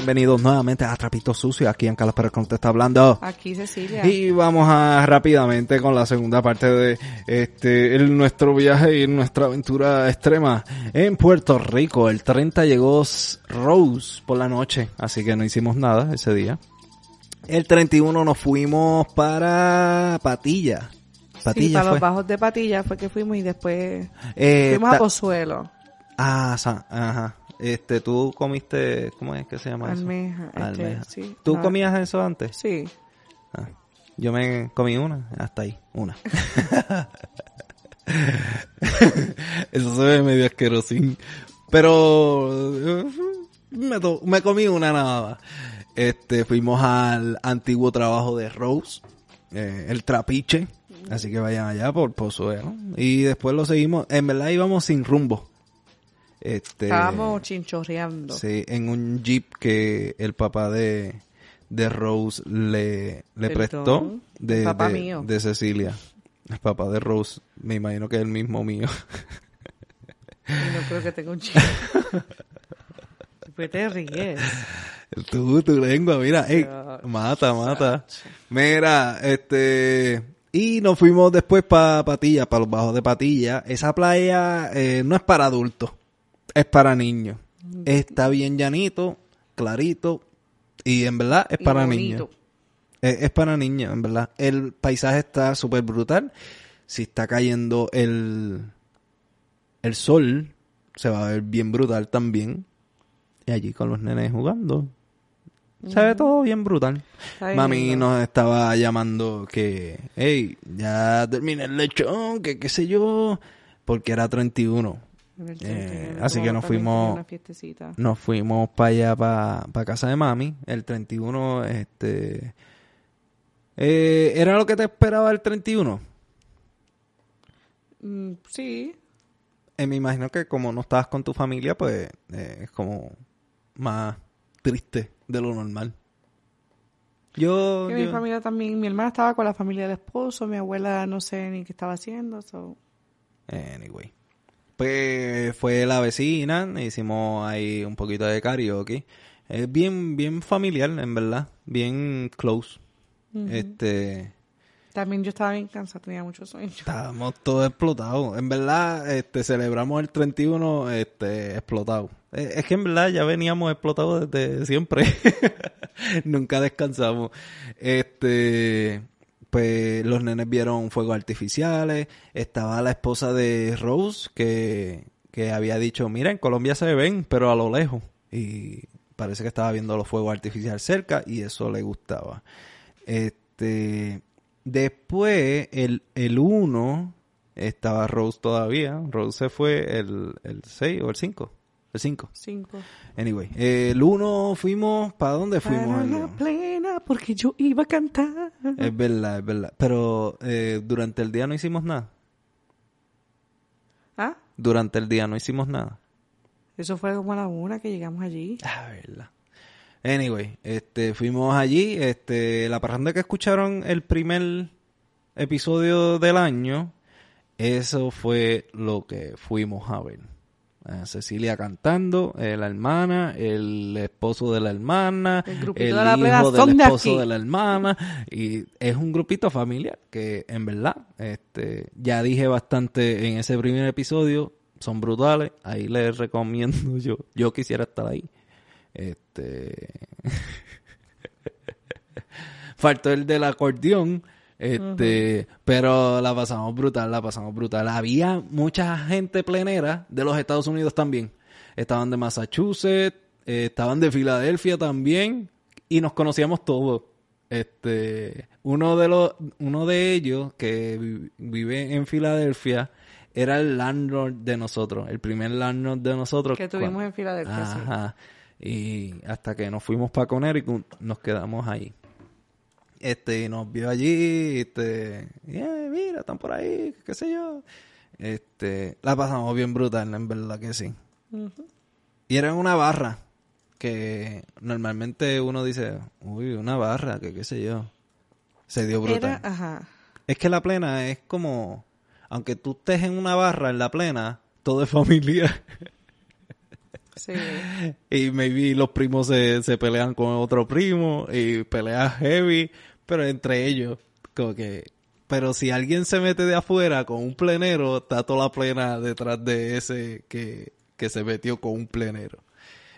Bienvenidos nuevamente a Trapito Sucio, aquí en Carlos Pérez te está hablando. Aquí Cecilia. Y vamos a rápidamente con la segunda parte de este el, nuestro viaje y nuestra aventura extrema en Puerto Rico. El 30 llegó Rose por la noche, así que no hicimos nada ese día. El 31 nos fuimos para Patilla. Patilla sí, para los bajos de Patilla fue que fuimos y después eh, fuimos a Pozuelo. Ah, ajá. Este, tú comiste, ¿cómo es que se llama Almeja, eso? Almeja. Este, sí. ¿Tú comías eso antes? Sí. Ah, yo me comí una, hasta ahí, una. eso se ve medio asquerosín. Pero me, me comí una nada más. Este, fuimos al antiguo trabajo de Rose, eh, el trapiche. Así que vayan allá por Pozuelo. Y después lo seguimos. En verdad íbamos sin rumbo. Este, Estábamos chinchorreando. Sí, en un jeep que el papá de, de Rose le, le prestó de, papá de, mío. de Cecilia. El papá de Rose, me imagino que es el mismo mío. Y no creo que tenga un chico. Después te ríes. Tú, tu lengua, mira, ey, mata, mata. Mira, este, y nos fuimos después para Patilla, para los bajos de Patilla. Esa playa eh, no es para adultos, es para niños. Está bien llanito, clarito, y en verdad es Y para niños. Es, es para niños, en verdad. El paisaje está súper brutal. Si está cayendo el, el sol, se va a ver bien brutal también. Y allí con los nenes jugando. Se ve todo bien brutal. Mami nos estaba llamando que, hey, ya terminé el lechón, que qué sé yo, porque era 31. Eh, 31, así que nos fuimos-. Nos fuimos para allá, para casa de mami, el 31, este... Eh, ¿Era lo que te esperaba el 31? Mm, sí. Eh, me imagino que como no estabas con tu familia, pues es como más triste de lo normal. Yo... Mi familia también, mi hermana estaba con la familia del esposo, mi abuela no sé ni qué estaba haciendo, so. Anyway. Pues fue la vecina, hicimos ahí un poquito de karaoke. Es bien, bien familiar, en verdad. Bien close. Este, También yo estaba bien cansada, tenía mucho sueño. estábamos todos explotados. En verdad, este, celebramos el 31, este, explotado. Es que en verdad ya veníamos explotados desde siempre. Nunca descansamos. Este, pues los nenes vieron fuegos artificiales. Estaba la esposa de Rose que, que había dicho, mira, en Colombia se ven, pero a lo lejos. Y parece que estaba viendo los fuegos artificiales cerca y eso le gustaba. Este, después, el, el 1, estaba Rose todavía. Rose se fue el, el 6 o el 5. El 5. Cinco. Anyway, el 1 fuimos, ¿para dónde fuimos? Para la plena, porque yo iba a cantar. Es verdad, es verdad. Pero eh, durante el día no hicimos nada. ¿Ah? Durante el día no hicimos nada. Eso fue como a la una que llegamos allí. Ah, verdad. Anyway, este, fuimos allí, este, la parranda que escucharon el primer episodio del año, eso fue lo que fuimos a ver. A Cecilia cantando, eh, la hermana, el esposo de la hermana, El de la hijo del de esposo de la hermana, y es un grupito familiar que en verdad, este, ya dije bastante en ese primer episodio, son brutales, ahí les recomiendo yo, yo quisiera estar ahí. Este. Faltó el del acordeón. Este, pero la pasamos brutal, la pasamos brutal. Había mucha gente plenera de los Estados Unidos también. Estaban de Massachusetts, eh, estaban de Filadelfia también y nos conocíamos todos. Este, uno de los uno de ellos que vi- vive en Filadelfia era el landlord de nosotros, el primer landlord de nosotros. Que tuvimos cuando- en Filadelfia, sí. Ajá. Y hasta que nos fuimos para Connecticut, nos quedamos ahí. Este, y nos vio allí, este, "Yeah, mira, están por ahí, qué sé yo. Este, la pasamos bien brutal, en verdad que sí. Y era una barra, que normalmente uno dice, uy, una barra, que qué sé yo. Se dio brutal. Era, ajá. Es que la plena es como, aunque tú estés en una barra en la plena, todo es familia. Sí. Y maybe los primos se, se pelean con otro primo y pelean heavy, pero entre ellos, como que pero si alguien se mete de afuera con un plenero, está toda la plena detrás de ese que, que se metió con un plenero.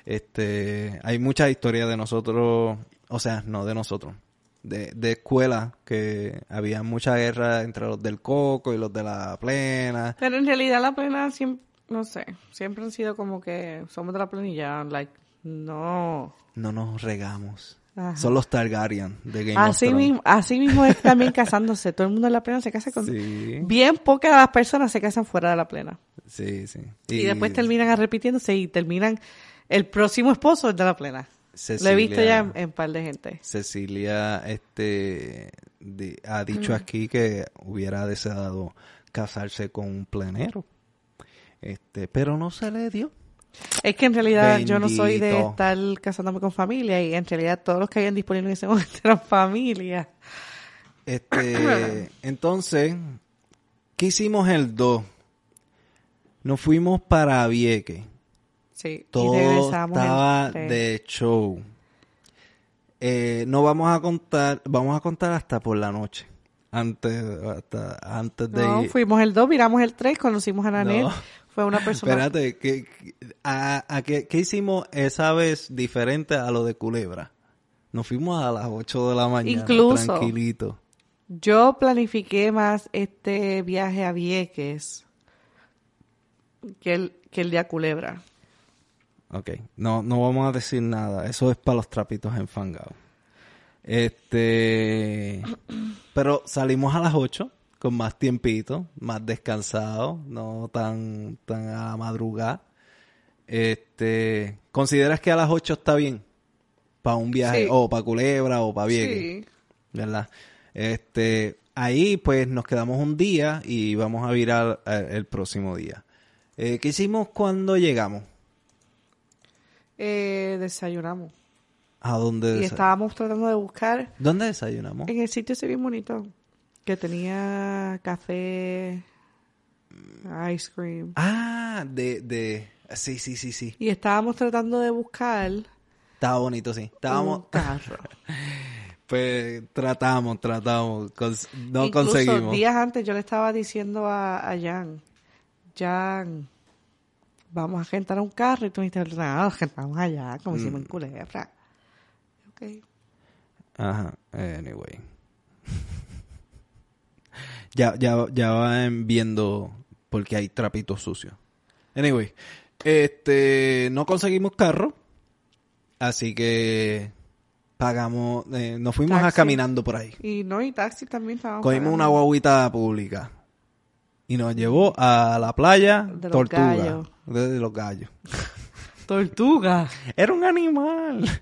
Este, hay muchas historias de nosotros, o sea, no de nosotros, de, de escuela, que había mucha guerra entre los del coco y los de la plena. Pero en realidad la plena siempre, no sé, siempre han sido como que somos de la plena y ya, like, no. No nos regamos. Son los Targaryen de Game así of Mismo, así mismo es también casándose. Todo el mundo en la plena se casa con... Bien pocas de las personas se casan fuera de la plena. Sí, sí. Y, después terminan repitiéndose y terminan... El próximo esposo es de la plena. Lo he visto ya en, un par de gente. Cecilia este ha dicho aquí que hubiera deseado casarse con un plenero. Este, pero no se le dio. Es que en realidad yo no soy de estar casándome con familia y en realidad todos los que hayan disponibles en ese momento eran familia. Este, entonces, ¿qué hicimos el 2? Nos fuimos para Vieque. Sí, Todo estaba de show. Eh, no vamos a contar, vamos a contar hasta por la noche. Antes, hasta, antes de no, fuimos el 2, miramos el 3, conocimos a Nanet, fue una persona... Espérate, ¿qué, a, qué, hicimos esa vez diferente a lo de Culebra? Nos fuimos a las 8 de la mañana, Incluso, tranquilito. Yo planifiqué más este viaje a Vieques que el, que el de a Culebra. Ok, no, no vamos a decir nada. Eso es para los trapitos enfangados. Este, pero salimos a las 8 con más tiempito, más descansado, no tan, tan a madrugada. Este, ¿consideras que a las 8 está bien? Para un viaje, o para Culebra, o para Vieques. Sí. ¿Verdad? Este, ahí pues nos quedamos un día y vamos a virar eh, el, próximo día. Eh, ¿Qué hicimos cuando llegamos? Eh, desayunamos. ¿A dónde? Y estábamos tratando de buscar. ¿Dónde desayunamos? En el sitio ese bien bonito que tenía café, ice cream. Ah, de, de, sí, sí, sí, sí. Y estábamos tratando de buscar. Estaba bonito, sí. Estábamos. Un carro. pues tratamos, tratamos, no Incluso conseguimos. días antes yo le estaba diciendo a, a Jan, Jan, vamos a rentar un carro y tú me dijiste, no, rentamos allá, como hicimos en mm. Culebra. Ok. Ajá, anyway ya, ya, ya van viendo porque hay trapitos sucios. Anyway, este, no conseguimos carro, así que pagamos, eh, nos fuimos a caminando por ahí. Y no, y taxi también estábamos Cogimos una guaguita pública y nos llevó a la playa de Tortuga. De, los gallos. Tortuga. Era un animal.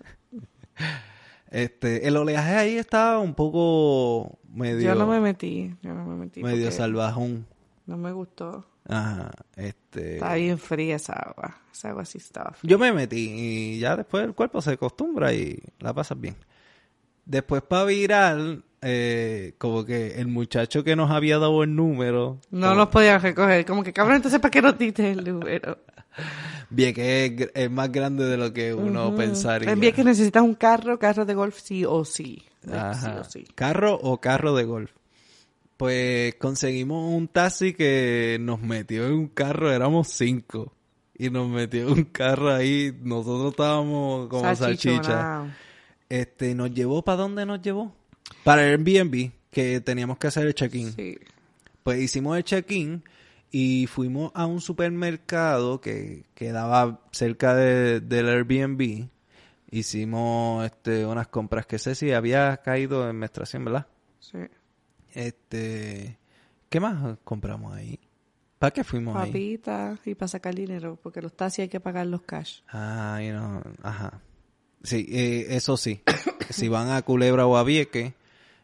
Este, el oleaje ahí estaba un poco medio... Yo no me metí, yo no me metí. Medio salvajón. No me gustó. Ajá, este... Estaba bien fría esa agua, esa agua sí estaba fría. Yo me metí y ya después el cuerpo se acostumbra y la pasas bien. Después para virar, eh, como que el muchacho que nos había dado el número... No los podía recoger, como que cabrón, entonces ¿para qué no diste el número? Bien, que es, más grande de lo que uno pensaría. Bien que necesitas un carro, carro de golf sí o sí. Carro o carro de golf. Pues conseguimos un taxi que nos metió en un carro, éramos cinco. Y nos metió en un carro ahí, nosotros estábamos como salchicha. Este, nos llevó, ¿para dónde nos llevó? Para el Airbnb, que teníamos que hacer el check-in. Pues hicimos el check-in y fuimos a un supermercado que quedaba cerca de, del Airbnb. Hicimos este, unas compras que sé si había caído en menstruación, ¿verdad? Sí. Este, ¿qué más compramos ahí? ¿Para qué fuimos ahí? Papitas y para sacar dinero, porque los taxis hay que pagar los cash. Ah, no, ajá. Sí, eh, eso sí. si van a Culebra o a Vieque,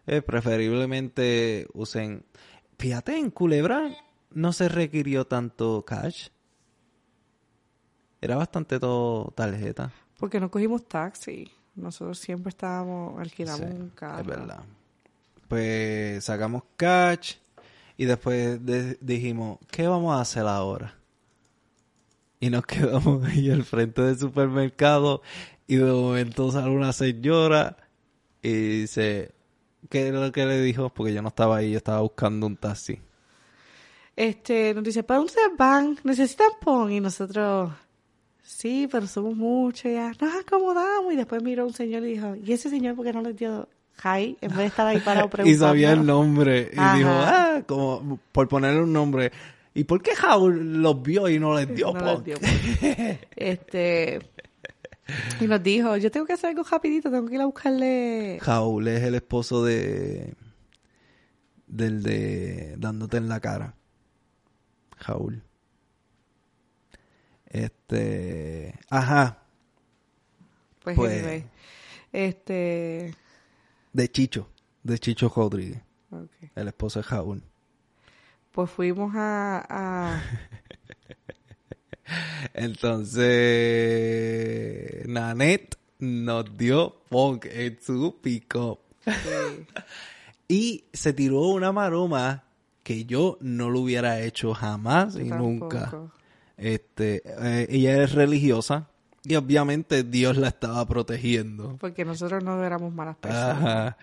eh, preferiblemente usen... Fíjate, en Culebra no se requirió tanto cash. Era bastante todo tarjeta. Porque no cogimos taxi. Nosotros siempre estábamos, alquilamos un carro. Es verdad. Pues sacamos cash y después dijimos, ¿qué vamos a hacer ahora? Y nos quedamos ahí al frente del supermercado y de momento sale una señora y dice, ¿qué es lo que le dijo? Porque yo no estaba ahí, yo estaba buscando un taxi. Este, nos dice, ¿para dónde van? ¿Necesitan pon? Y nosotros, sí, pero somos muchos, ya, nos acomodamos. Y después miró un señor y dijo, ¿y ese señor por qué no le dio hi? En vez de estar ahí parado Y preguntando. sabía el nombre y Ajá. dijo, ah, como por ponerle un nombre. ¿Y por qué Jaul los vio y no les dio No les dio Este, y nos dijo, yo tengo que hacer algo rapidito, tengo que ir a buscarle... Jaul es el esposo de del de dándote en la cara. Jaul. Este, ajá, Pues, Pues- anyway, este, de Chicho, de Chicho Rodríguez, el esposo de Jaul. pues fuimos a, a Entonces, Nanette nos dio punk en su pick-up. sí, Y se tiró una maroma que yo no lo hubiera hecho jamás y nunca. Este, eh, ella es religiosa y obviamente Dios la estaba protegiendo. porque nosotros no éramos malas personas. Ajá.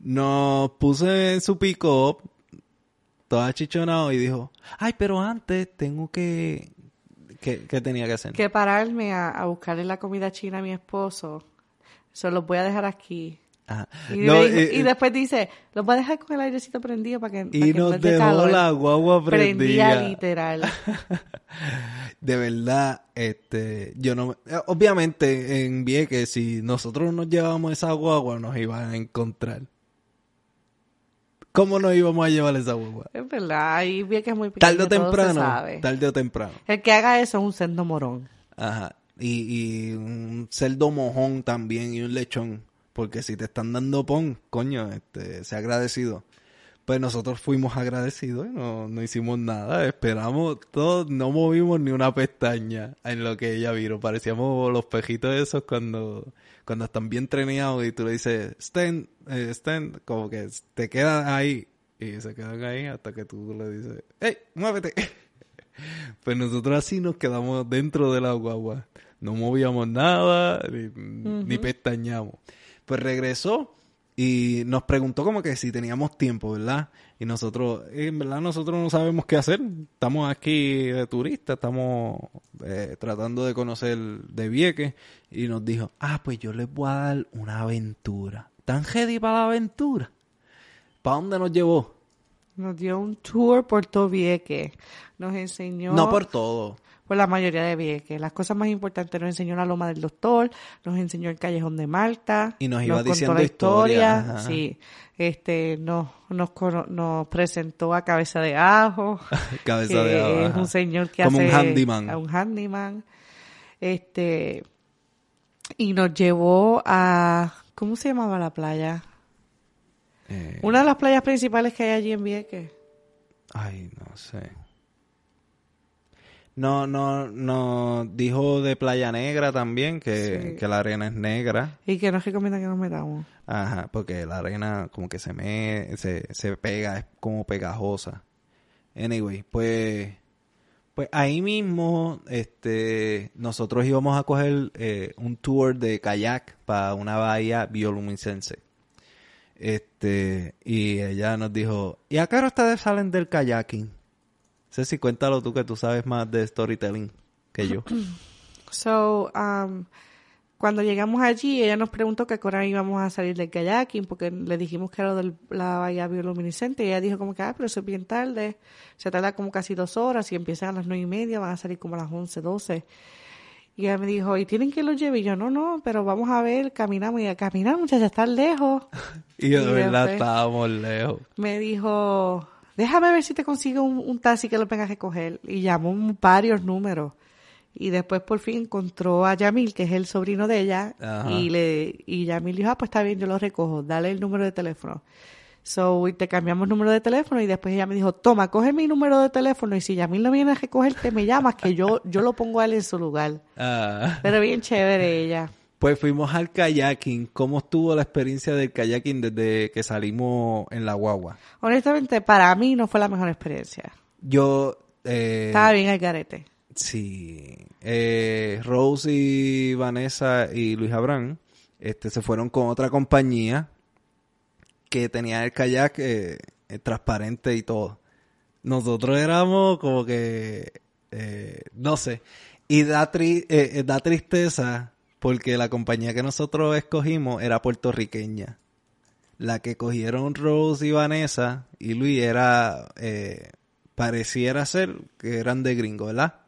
Nos puso en su pick-up, toda chichonado y dijo, ay, pero antes tengo que... ¿Qué, qué tenía que hacer? Que pararme a, a buscarle la comida china a mi esposo, se los voy a dejar aquí. Ajá. Y, No, eh, y después dice, los voy a dejar con el airecito prendido para que, para y que nos dejó calor, la guagua prendía prendida. literal. De verdad, este, yo no, eh, obviamente en Vieques, si nosotros nos llevábamos esa guagua, nos iban a encontrar. ¿Cómo nos íbamos a llevar esa guagua? Es verdad, ahí vi que es muy pequeño, Tarde o temprano, sabe. tarde o temprano. El que haga eso es un sendo morón. Ajá. Y, y un cerdo mojón también y un lechón. Porque si te están dando pon, coño, este, sea agradecido. Pues nosotros fuimos agradecidos y no, no hicimos nada. Esperamos todo, no movimos ni una pestaña en lo que ella vino. Parecíamos los pejitos esos cuando, cuando están bien treneados y tú le dices, stand, eh, stand, como que te quedan ahí. Y se quedan ahí hasta que tú le dices, hey, muévete. Pues nosotros así nos quedamos dentro de la guagua. No movíamos nada, ni, ni pestañamos. Pues regresó y nos preguntó como que si teníamos tiempo, ¿verdad? Y nosotros, eh, en verdad nosotros no sabemos qué hacer. Estamos aquí de turistas, estamos eh, tratando de conocer de Vieques. Y nos dijo, ah, pues yo les voy a dar una aventura. ¿Tan ready para la aventura? ¿Para dónde nos llevó? Nos dio un tour por todo Vieques. Nos enseñó... No por todo. Por la mayoría de Vieques. Las cosas más importantes nos enseñó la Loma del Doctor, nos enseñó el Callejón de Malta. Y nos iba contó diciendo la historia. Sí. Este, nos, nos, nos presentó a Cabeza de Ajo. Cabeza que de ajo, es un señor que Como hace... un handyman. a un handyman. Este, y nos llevó a... ¿Cómo se llamaba la playa? Eh, Una de las playas principales que hay allí en Vieques. Ay, no sé. No, no, no. Dijo de Playa Negra también, que, Sí. que la arena es negra. Y que nos recomienda que nos metamos. Ajá, porque la arena como que se me, se, se pega, es como pegajosa. Anyway, pues, pues ahí mismo, este, nosotros íbamos a coger eh, un tour de kayak para una bahía bioluminescente. Este, y ella nos dijo, ¿y a qué hora ustedes salen del kayaking? Ceci, cuéntalo tú que tú sabes más de storytelling que yo. So, um, cuando llegamos allí, ella nos preguntó que a qué hora íbamos a salir del kayaking, porque le dijimos que era de la bahía bioluminiscente, y ella dijo como que, ah, pero eso es bien tarde, se tarda como casi dos horas, y empiezan a las nueve y media, van a salir como a las once, doce. Y ella me dijo, ¿y tienen que lo lleve? Y yo, no, no, pero vamos a ver, caminamos, y a caminar, muchacha, está lejos. y de Y verdad estábamos lejos. Me dijo, déjame ver si te consigo un, un taxi que lo venga a recoger. Y llamó varios números. Y después por fin encontró a Yamil, que es el sobrino de ella, Ajá. y le y Yamil dijo, ah, pues está bien, yo lo recojo, dale el número de teléfono. So, y te cambiamos número de teléfono y después ella me dijo, toma, coge mi número de teléfono y si Yamil no viene a recogerte, me llamas que yo, yo lo pongo a él en su lugar. Ah. Pero bien chévere ella. Pues fuimos al kayaking. ¿Cómo estuvo la experiencia del kayaking desde que salimos en la guagua? Honestamente, para mí no fue la mejor experiencia. Yo, eh, Estaba bien el garete. Sí. Eh, Rose y Vanessa y Luis Abraham este, se fueron con otra compañía que tenía el kayak eh, eh, transparente y todo. Nosotros éramos como que, eh, no sé, y da, tri- da tristeza porque la compañía que nosotros escogimos era puertorriqueña. La que cogieron Rose y Vanessa y Luis era, eh, pareciera ser que eran de gringo, ¿verdad?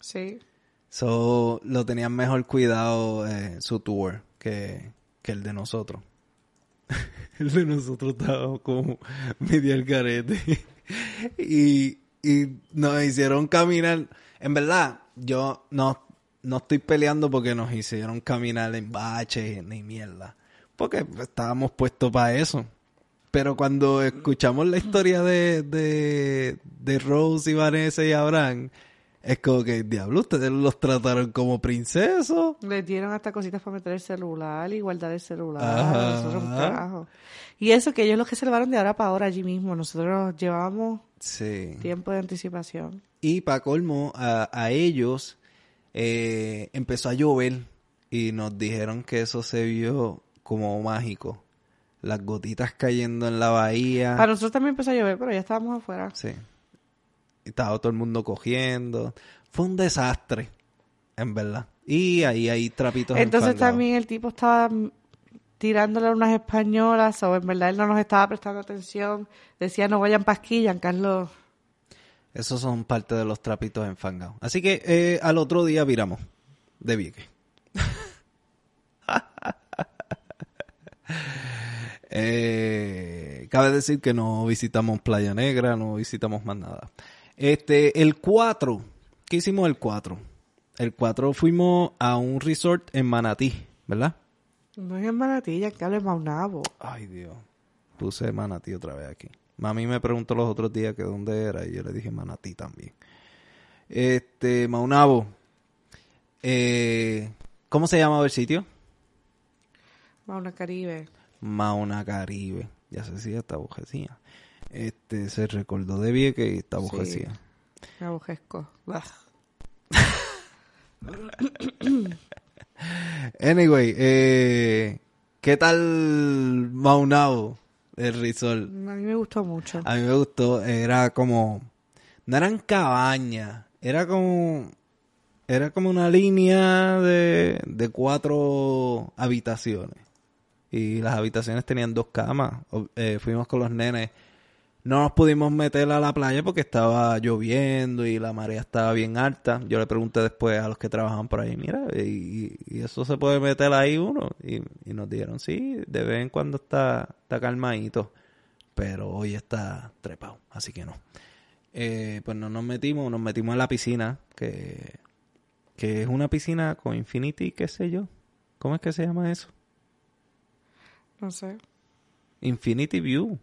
Sí. So, lo tenían mejor cuidado eh, su tour que, que el de nosotros. el de nosotros estaba como medio al garete. y, y nos hicieron caminar. En verdad, yo no, no estoy peleando porque nos hicieron caminar en baches ni mierda. Porque estábamos puestos para eso. Pero cuando escuchamos la historia de, de, de Rose y Vanessa y Abraham, es como que, diablo, ustedes los trataron como princesos. Les dieron hasta cositas para meter el celular y guardar el celular. Ajá. Nosotros un carajo. Y eso que ellos los que se salvaron de ahora para ahora allí mismo. Nosotros llevábamos Sí. tiempo de anticipación. Y para colmo, a, a ellos eh, empezó a llover y nos dijeron que eso se vio como mágico. Las gotitas cayendo en la bahía. Para nosotros también empezó a llover, pero ya estábamos afuera. Sí. Estaba todo el mundo cogiendo. Fue un desastre, en verdad. Y ahí hay trapitos Entonces enfangados. también el tipo estaba tirándole unas españolas o en verdad él no nos estaba prestando atención. Decía no vayan pasquillas, Carlos. Esos son parte de los trapitos enfangados. Así que eh, al otro día viramos de Vieques. Eh, cabe decir que no visitamos Playa Negra, no visitamos más nada. Este, el 4, ¿qué hicimos el 4? El 4 fuimos a un resort en Manatí, ¿verdad? No es en Manatilla, Carlos es Maunabo. Ay, Dios. Puse Manatí otra vez aquí. Mami me preguntó los otros días que dónde era y yo le dije Manatí también. Este, Maunabo. Eh, ¿Cómo se llamaba el sitio? Mauna Caribe. Mauna Caribe. Ya se decía, está bujecía. Este, se recordó de Vieques y está Sí. bujecía. Bah. Anyway, eh, ¿qué tal Maunabo? El resort. A mí me gustó mucho. A mí me gustó, era como, no eran cabañas, era como, era como una línea de, de cuatro habitaciones. Y las habitaciones tenían dos camas. Eh, fuimos con los nenes. No nos pudimos meter a la playa porque estaba lloviendo y la marea estaba bien alta. Yo le pregunté después a los que trabajaban por ahí, mira, ¿y, y eso se puede meter ahí uno? Y, y nos dijeron, sí, de vez en cuando está, está calmadito pero hoy está trepado, así que no. Eh, pues no nos metimos, nos metimos en la piscina, que, que es una piscina con infinity, qué sé yo. ¿Cómo es que se llama eso? No sé. Infinity View.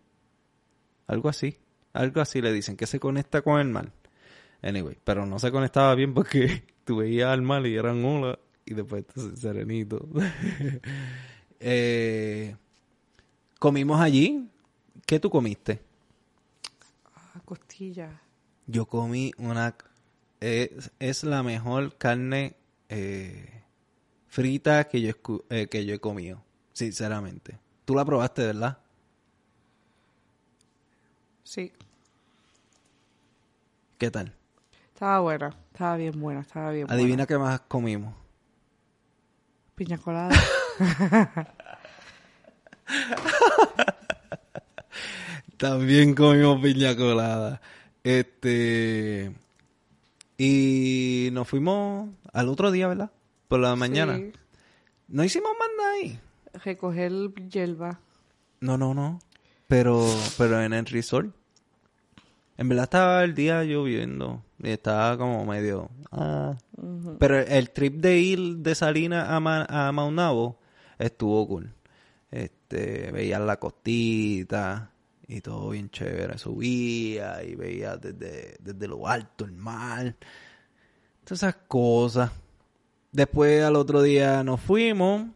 Algo así. Algo así le dicen, que se conecta con el mar. Anyway, pero no se conectaba bien porque tú veías al mar y eran olas y después serenito. Eh, comimos allí. ¿Qué tú comiste? Ah, costilla. Yo comí una... Es, es la mejor carne eh, frita que yo, eh, que yo he comido, sinceramente. Tú la probaste, ¿verdad? Sí. ¿Qué tal? Estaba buena. Estaba bien buena. Estaba bien Adivina buena. qué más comimos. Piña colada. También comimos piña colada. Este... Y nos fuimos al otro día, ¿verdad? Por la mañana. Sí. No hicimos más nada ahí. Recoger hierba. No, no, no. Pero, pero en el resort. En verdad estaba el día lloviendo. Y estaba como medio. ah. Pero el trip de ir de Salinas a, Ma- a Maunabo estuvo cool. Este, veías la costita y todo bien chévere. Subía y veía desde, desde lo alto el mar. Todas esas cosas. Después al otro día nos fuimos.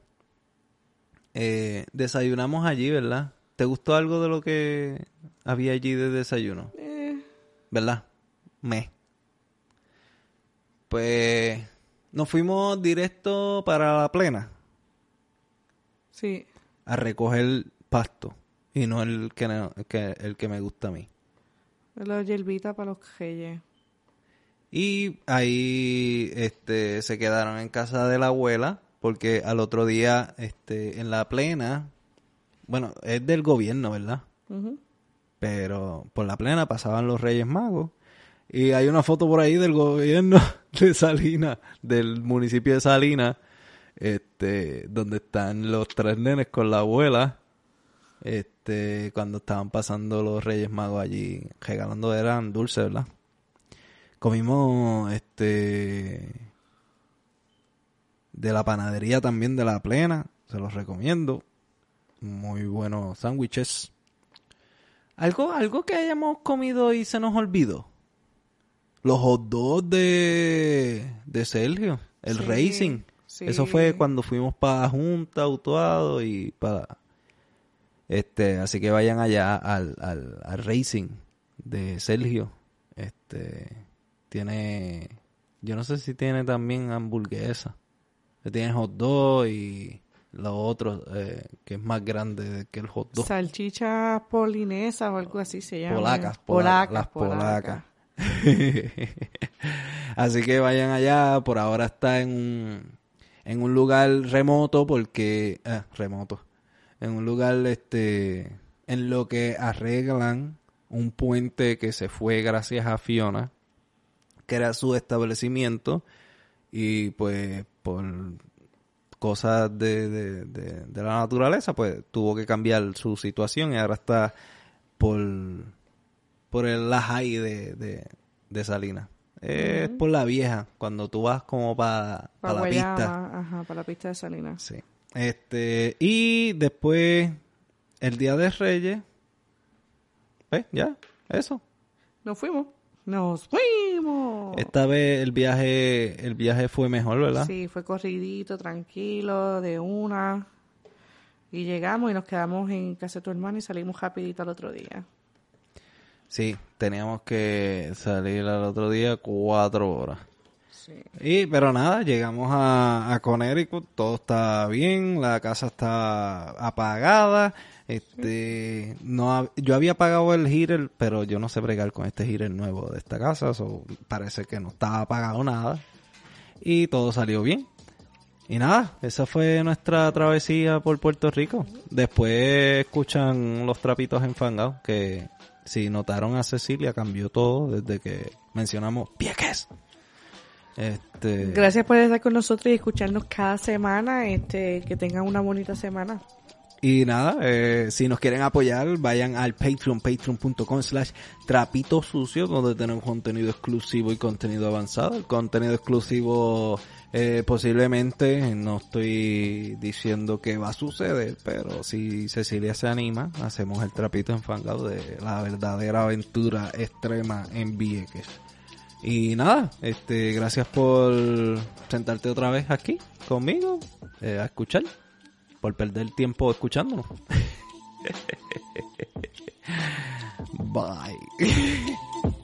Eh, desayunamos allí, ¿verdad? ¿Te gustó algo de lo que había allí de desayuno? Eh, ¿Verdad? Me. Pues nos fuimos directo para la plena Sí. a recoger pasto y no el que, no- que- el que me gusta a mí. Los hierbitas para los reyes. Y ahí este, se quedaron en casa de la abuela porque al otro día este, en la plena, bueno, es del gobierno, ¿verdad? Pero por la plena pasaban los Reyes Magos. Y hay una foto por ahí del gobierno de Salinas, del municipio de Salinas, este, donde están los tres nenes con la abuela, este, cuando estaban pasando los Reyes Magos allí, regalando eran dulces, ¿verdad? Comimos, este, de la panadería también de la plena, se los recomiendo. Muy buenos sándwiches. Algo, algo que hayamos comido y se nos olvidó. Los hot dogs de, de Sergio, el Sí, racing. sí. Eso fue cuando fuimos para Junta, Autuado y para... Este, así que vayan allá al, al, al racing de Sergio. Este, tiene... Yo no sé si tiene también hamburguesa. Tiene hot dog y lo otro eh, que es más grande que el hot dog. Salchichas polinesas o algo así se llama. Polacas, polacas, las polacas. polacas. Así que vayan allá, por ahora está en un, en un lugar remoto porque, eh, remoto, en un lugar este, en lo que arreglan un puente que se fue gracias a Fiona, que era su establecimiento y pues por cosas de, de, de, de la naturaleza pues tuvo que cambiar su situación y ahora está por por el Lajay de, de, Salinas. Es por la vieja, cuando tú vas como para Pa' la Guayama, pista. Ajá, para la pista de Salinas. Sí. Este, y después, el Día de Reyes, ¿ves? Ya, eso. Nos fuimos. Nos fuimos. Esta vez el viaje, el viaje fue mejor, ¿verdad? Sí, fue corridito, tranquilo, de una. Y llegamos y nos quedamos en casa de tu hermano y salimos rapidito al otro día. Sí, teníamos que salir al otro día cuatro horas. Y, pero nada, llegamos a, a Connecticut, todo está bien, la casa está apagada, este, no, yo había apagado el heater, pero yo no sé bregar con este heater nuevo de esta casa, so, parece que no estaba apagado nada, y todo salió bien. Y nada, esa fue nuestra travesía por Puerto Rico. Después escuchan los trapitos enfangados, que si notaron a Cecilia cambió todo desde que mencionamos Pieques. Este, Gracias por estar con nosotros y escucharnos cada semana. Este, que tengan una bonita semana. Y nada, eh, si nos quieren apoyar, vayan al Patreon, patreon.com slash trapito sucio, donde tenemos contenido exclusivo y contenido avanzado. El contenido exclusivo eh, posiblemente, no estoy diciendo que va a suceder, pero si Cecilia se anima, hacemos el trapito enfangado de la verdadera aventura extrema en Vieques. Y nada, este, gracias por sentarte otra vez aquí conmigo eh, a escuchar, por perder tiempo escuchándonos. Bye.